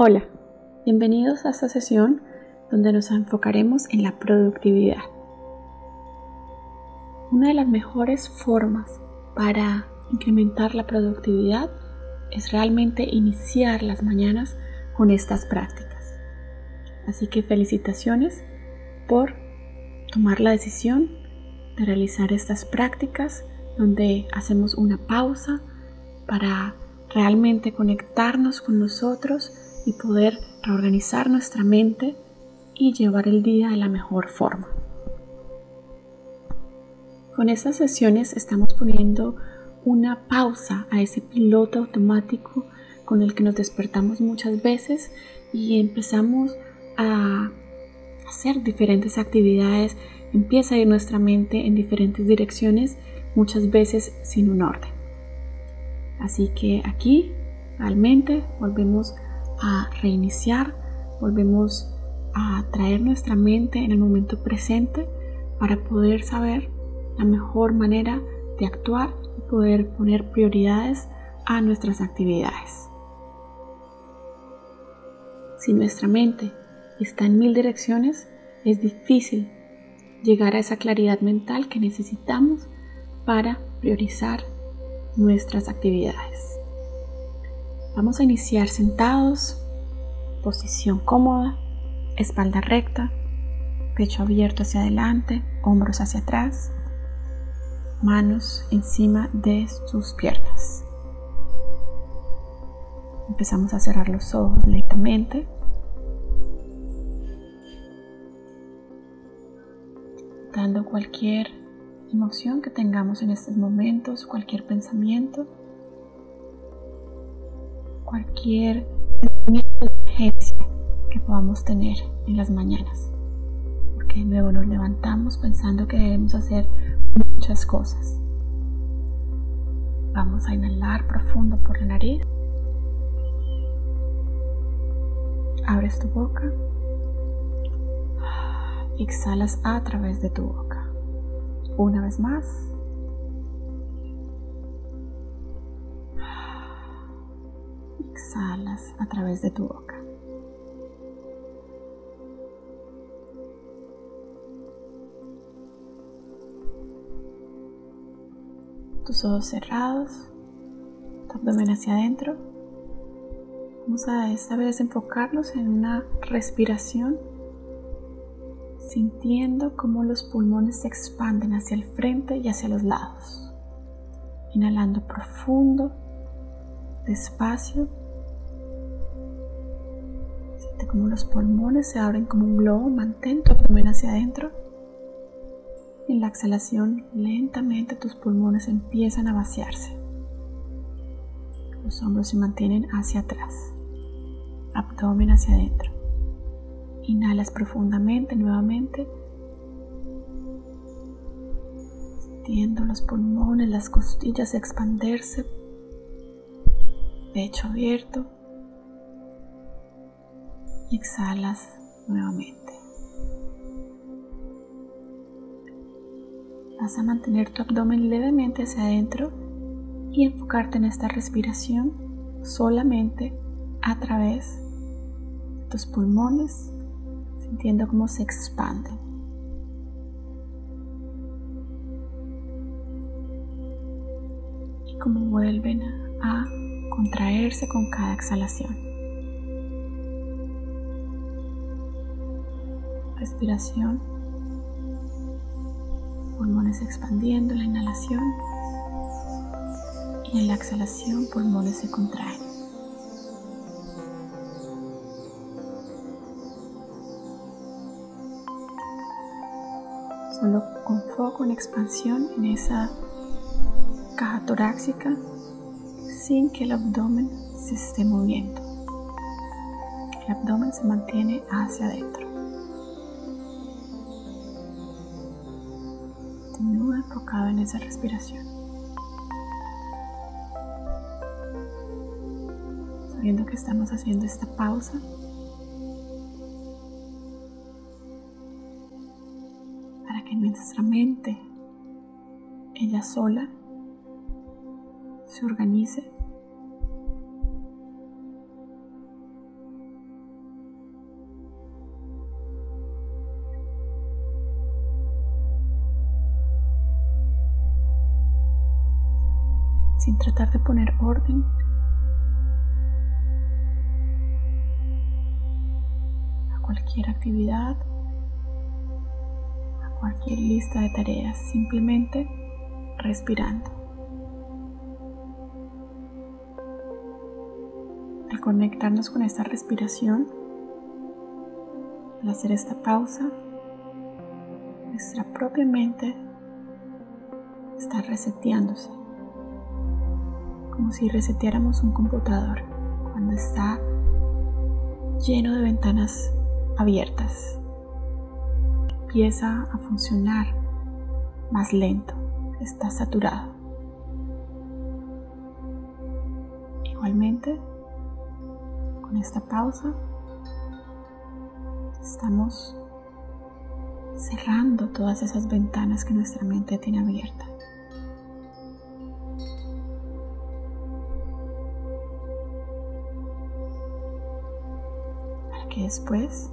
Hola, bienvenidos a esta sesión donde nos enfocaremos en la productividad. Una de las mejores formas para incrementar la productividad es realmente iniciar las mañanas con estas prácticas. Así que felicitaciones por tomar la decisión de realizar estas prácticas donde hacemos una pausa para realmente conectarnos con nosotros y poder reorganizar nuestra mente y llevar el día de la mejor forma. Con estas sesiones estamos poniendo una pausa a ese piloto automático con el que nos despertamos muchas veces y empezamos a hacer diferentes actividades, empieza a ir nuestra mente en diferentes direcciones, muchas veces sin un orden. Así que aquí realmente volvemos a reiniciar, volvemos a traer nuestra mente en el momento presente para poder saber la mejor manera de actuar y poder poner prioridades a nuestras actividades. Si nuestra mente está en mil direcciones, es difícil llegar a esa claridad mental que necesitamos para priorizar nuestras actividades. Vamos a iniciar sentados, posición cómoda, espalda recta, pecho abierto hacia adelante, hombros hacia atrás, manos encima de sus piernas. Empezamos a cerrar los ojos lentamente. Dando cualquier emoción que tengamos en estos momentos, cualquier pensamiento cualquier sentimiento de urgencia que podamos tener en las mañanas. Porque de nuevo nos levantamos pensando que debemos hacer muchas cosas. Vamos a inhalar profundo por la nariz. Abres tu boca. Exhalas a través de tu boca. Una vez más. Exhalas a través de tu boca. Tus ojos cerrados, tu abdomen hacia adentro. Vamos a esta vez enfocarnos en una respiración, sintiendo cómo los pulmones se expanden hacia el frente y hacia los lados. Inhalando profundo, despacio como los pulmones se abren como un globo, mantén tu abdomen hacia adentro. En la exhalación, lentamente tus pulmones empiezan a vaciarse. Los hombros se mantienen hacia atrás, abdomen hacia adentro. Inhalas profundamente nuevamente, sintiendo los pulmones, las costillas expanderse, pecho abierto exhalas nuevamente. Vas a mantener tu abdomen levemente hacia adentro y enfocarte en esta respiración solamente a través de tus pulmones, sintiendo cómo se expanden. Y cómo vuelven a contraerse con cada exhalación. Respiración, pulmones expandiendo la inhalación y en la exhalación pulmones se contraen. Solo con foco en expansión en esa caja torácica sin que el abdomen se esté moviendo. El abdomen se mantiene hacia adentro. Enfocado en esa respiración. Sabiendo que estamos haciendo esta pausa. Para que nuestra mente, ella sola, se organice sin tratar de poner orden. a cualquier actividad, a cualquier lista de tareas, simplemente respirando. Al conectarnos con esta respiración, al hacer esta pausa, nuestra propia mente está reseteándose, como si reseteáramos un computador cuando está lleno de ventanas abiertas. Empieza a funcionar más lento, está saturado. Igualmente, con esta pausa, estamos cerrando todas esas ventanas que nuestra mente tiene abiertas. Después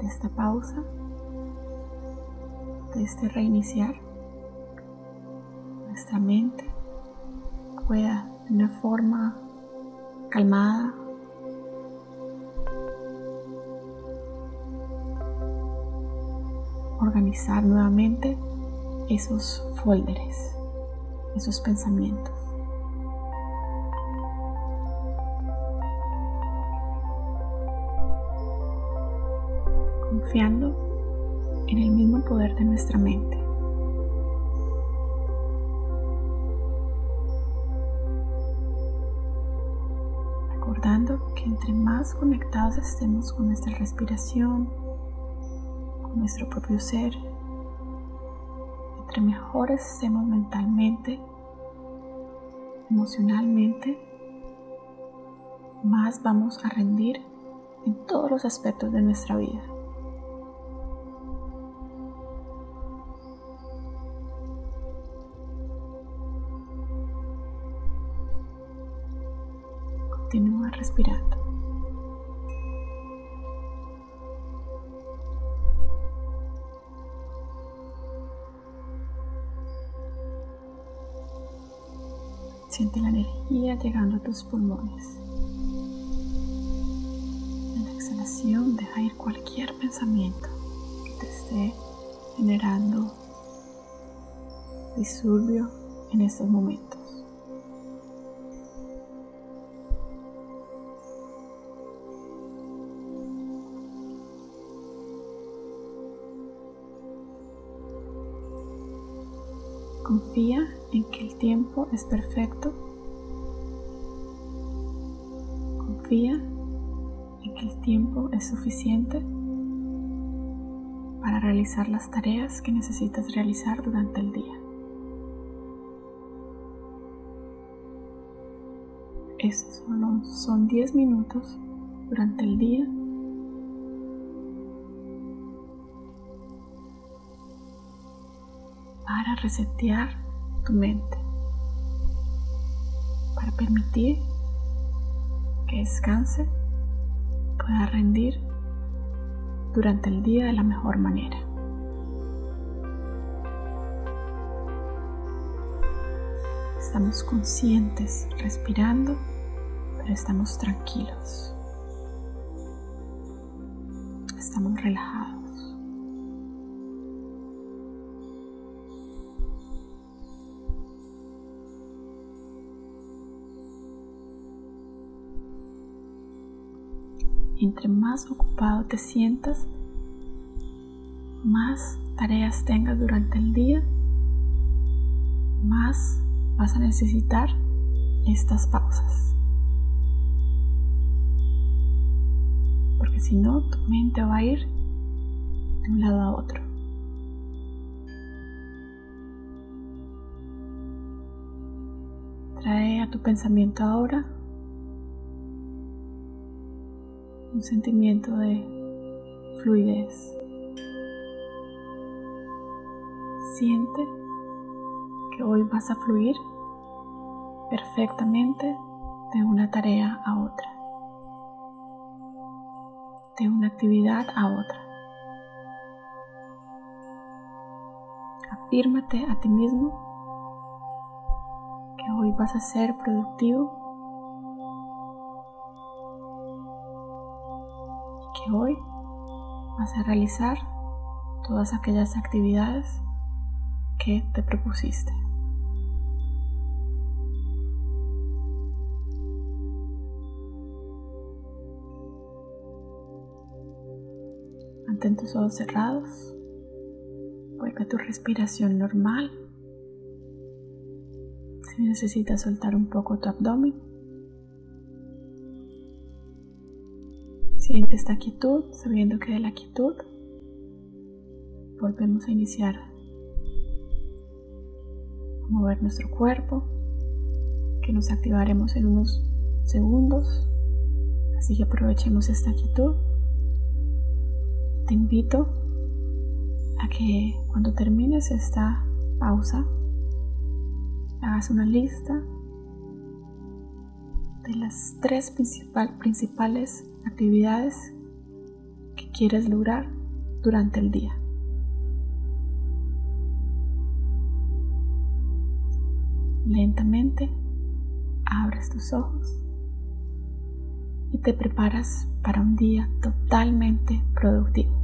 de esta pausa, de este reiniciar, nuestra mente pueda de una forma calmada organizar nuevamente esos folders, esos pensamientos. Confiando en el mismo poder de nuestra mente. Recordando que entre más conectados estemos con nuestra respiración, nuestro propio ser. Entre mejores estemos mentalmente, emocionalmente, más vamos a rendir en todos los aspectos de nuestra vida. Continúa respirando. Siente la energía llegando a tus pulmones. En la exhalación deja ir cualquier pensamiento que te esté generando disurbio en estos momentos. En que el tiempo es perfecto. Confía en que el tiempo es suficiente para realizar las tareas que necesitas realizar durante el día. Estos son 10 minutos durante el día para resetear tu mente, para permitir que descanse, pueda rendir durante el día de la mejor manera. Estamos conscientes, respirando, pero estamos tranquilos. Estamos relajados. Entre más ocupado te sientas, más tareas tengas durante el día, más vas a necesitar estas pausas. Porque si no, tu mente va a ir de un lado a otro. Trae a tu pensamiento ahora un sentimiento de fluidez. Siente que hoy vas a fluir perfectamente de una tarea a otra, de una actividad a otra. Afírmate a ti mismo que hoy vas a ser productivo que hoy vas a realizar todas aquellas actividades que te propusiste. Mantén tus ojos cerrados. Vuelve a tu respiración normal. Si necesitas soltar un poco tu abdomen. Siente esta quietud, sabiendo que de la quietud volvemos a iniciar a mover nuestro cuerpo, que nos activaremos en unos segundos. Así que aprovechemos esta quietud. Te invito a que cuando termines esta pausa hagas una lista de las tres principales actividades que quieres lograr durante el día. Lentamente abres tus ojos y te preparas para un día totalmente productivo.